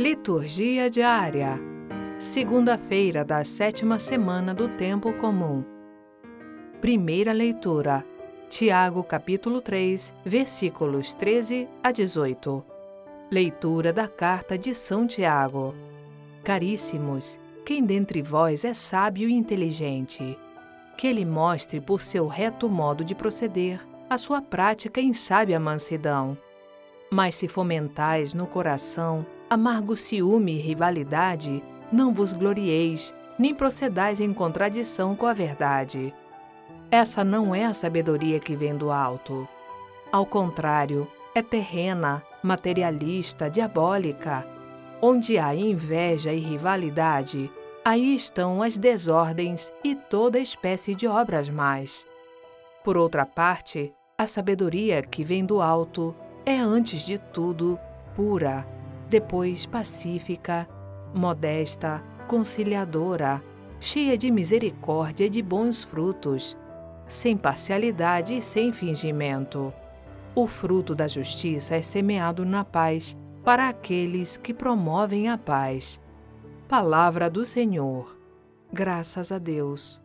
Liturgia diária. Segunda-feira da sétima semana do Tempo Comum. Primeira leitura. Tiago, capítulo 3, versículos 13 a 18. Leitura da carta de São Tiago. Caríssimos, quem dentre vós é sábio e inteligente? Que ele mostre por seu reto modo de proceder a sua prática em sábia mansidão. Mas se fomentais no coração amargo ciúme e rivalidade, não vos glorieis, nem procedais em contradição com a verdade. Essa não é a sabedoria que vem do alto. Ao contrário, é terrena, materialista, diabólica. Onde há inveja e rivalidade, aí estão as desordens e toda espécie de obras más. Por outra parte, a sabedoria que vem do alto é, antes de tudo, pura, depois pacífica, modesta, conciliadora, cheia de misericórdia e de bons frutos, sem parcialidade e sem fingimento. O fruto da justiça é semeado na paz para aqueles que promovem a paz. Palavra do Senhor. Graças a Deus.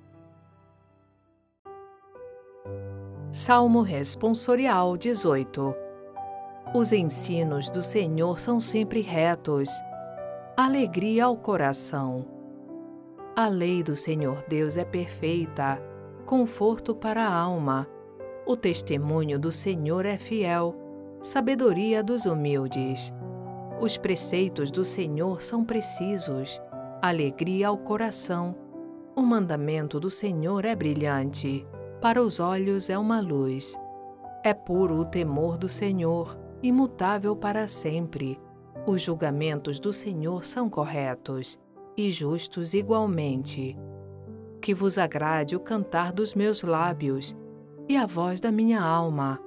Salmo Responsorial 18 os ensinos do Senhor são sempre retos, alegria ao coração. A lei do Senhor Deus é perfeita, conforto para a alma. O testemunho do Senhor é fiel, sabedoria dos humildes. Os preceitos do Senhor são precisos, alegria ao coração. O mandamento do Senhor é brilhante, para os olhos é uma luz. É puro o temor do Senhor imutável para sempre. Os julgamentos do Senhor são corretos e justos igualmente. Que vos agrade o cantar dos meus lábios e a voz da minha alma.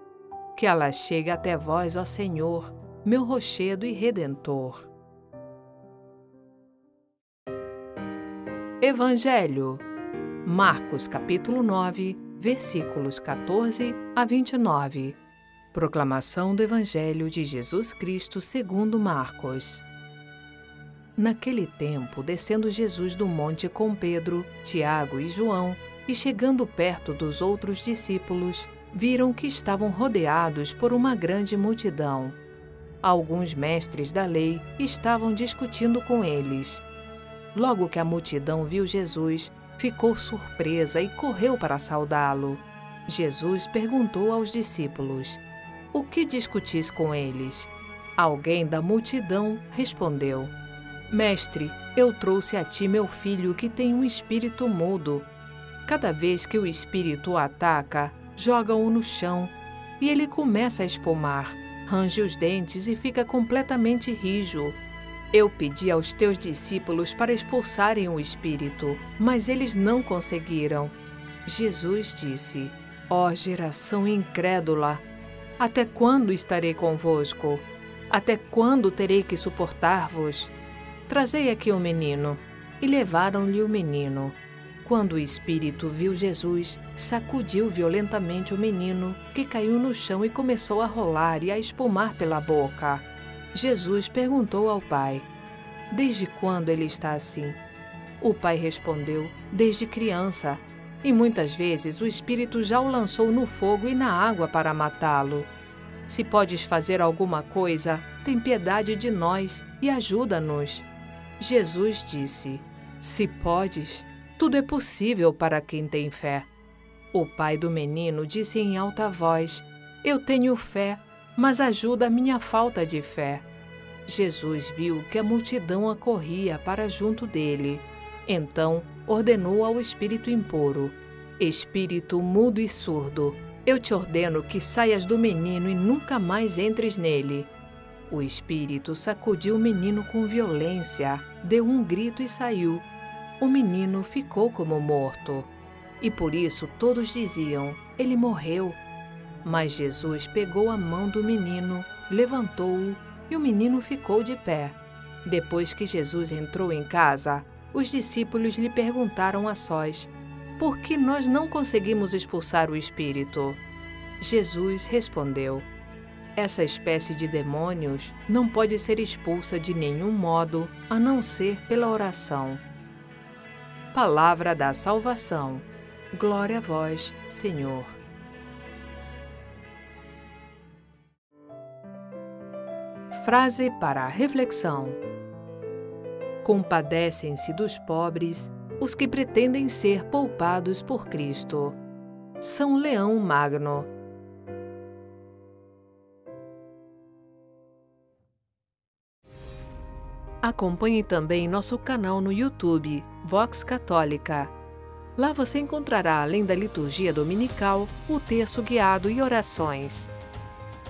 Que ela chegue até vós, ó Senhor, meu rochedo e redentor. Evangelho Marcos capítulo 9, versículos 14 a 29. Proclamação do Evangelho de Jesus Cristo segundo Marcos. Naquele tempo, descendo Jesus do monte com Pedro, Tiago e João, e chegando perto dos outros discípulos, viram que estavam rodeados por uma grande multidão. Alguns mestres da lei estavam discutindo com eles. Logo que a multidão viu Jesus, ficou surpresa e correu para saudá-lo. Jesus perguntou aos discípulos: o que discutis com eles? Alguém da multidão respondeu: Mestre, eu trouxe a ti meu filho que tem um espírito mudo. Cada vez que o espírito o ataca, joga-o no chão e ele começa a espumar, range os dentes e fica completamente rijo. Eu pedi aos teus discípulos para expulsarem o espírito, mas eles não conseguiram. Jesus disse: Ó oh, geração incrédula, até quando estarei convosco? Até quando terei que suportar-vos? Trazei aqui o menino. E levaram-lhe o menino. Quando o espírito viu Jesus, sacudiu violentamente o menino, que caiu no chão e começou a rolar e a espumar pela boca. Jesus perguntou ao pai: Desde quando ele está assim? O pai respondeu: Desde criança e muitas vezes o espírito já o lançou no fogo e na água para matá-lo. Se podes fazer alguma coisa, tem piedade de nós e ajuda-nos. Jesus disse: Se podes, tudo é possível para quem tem fé. O pai do menino disse em alta voz: Eu tenho fé, mas ajuda a minha falta de fé. Jesus viu que a multidão acorria para junto dele. Então ordenou ao espírito impuro: Espírito mudo e surdo, eu te ordeno que saias do menino e nunca mais entres nele. O espírito sacudiu o menino com violência, deu um grito e saiu. O menino ficou como morto. E por isso todos diziam: Ele morreu. Mas Jesus pegou a mão do menino, levantou-o e o menino ficou de pé. Depois que Jesus entrou em casa, os discípulos lhe perguntaram a sós: Por que nós não conseguimos expulsar o espírito? Jesus respondeu: Essa espécie de demônios não pode ser expulsa de nenhum modo a não ser pela oração. Palavra da salvação. Glória a vós, Senhor. Frase para a reflexão: Compadecem-se dos pobres os que pretendem ser poupados por Cristo. São Leão Magno. Acompanhe também nosso canal no YouTube, Vox Católica. Lá você encontrará, além da liturgia dominical, o terço guiado e orações.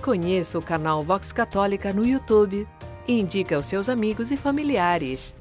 Conheça o canal Vox Católica no YouTube e indique aos seus amigos e familiares.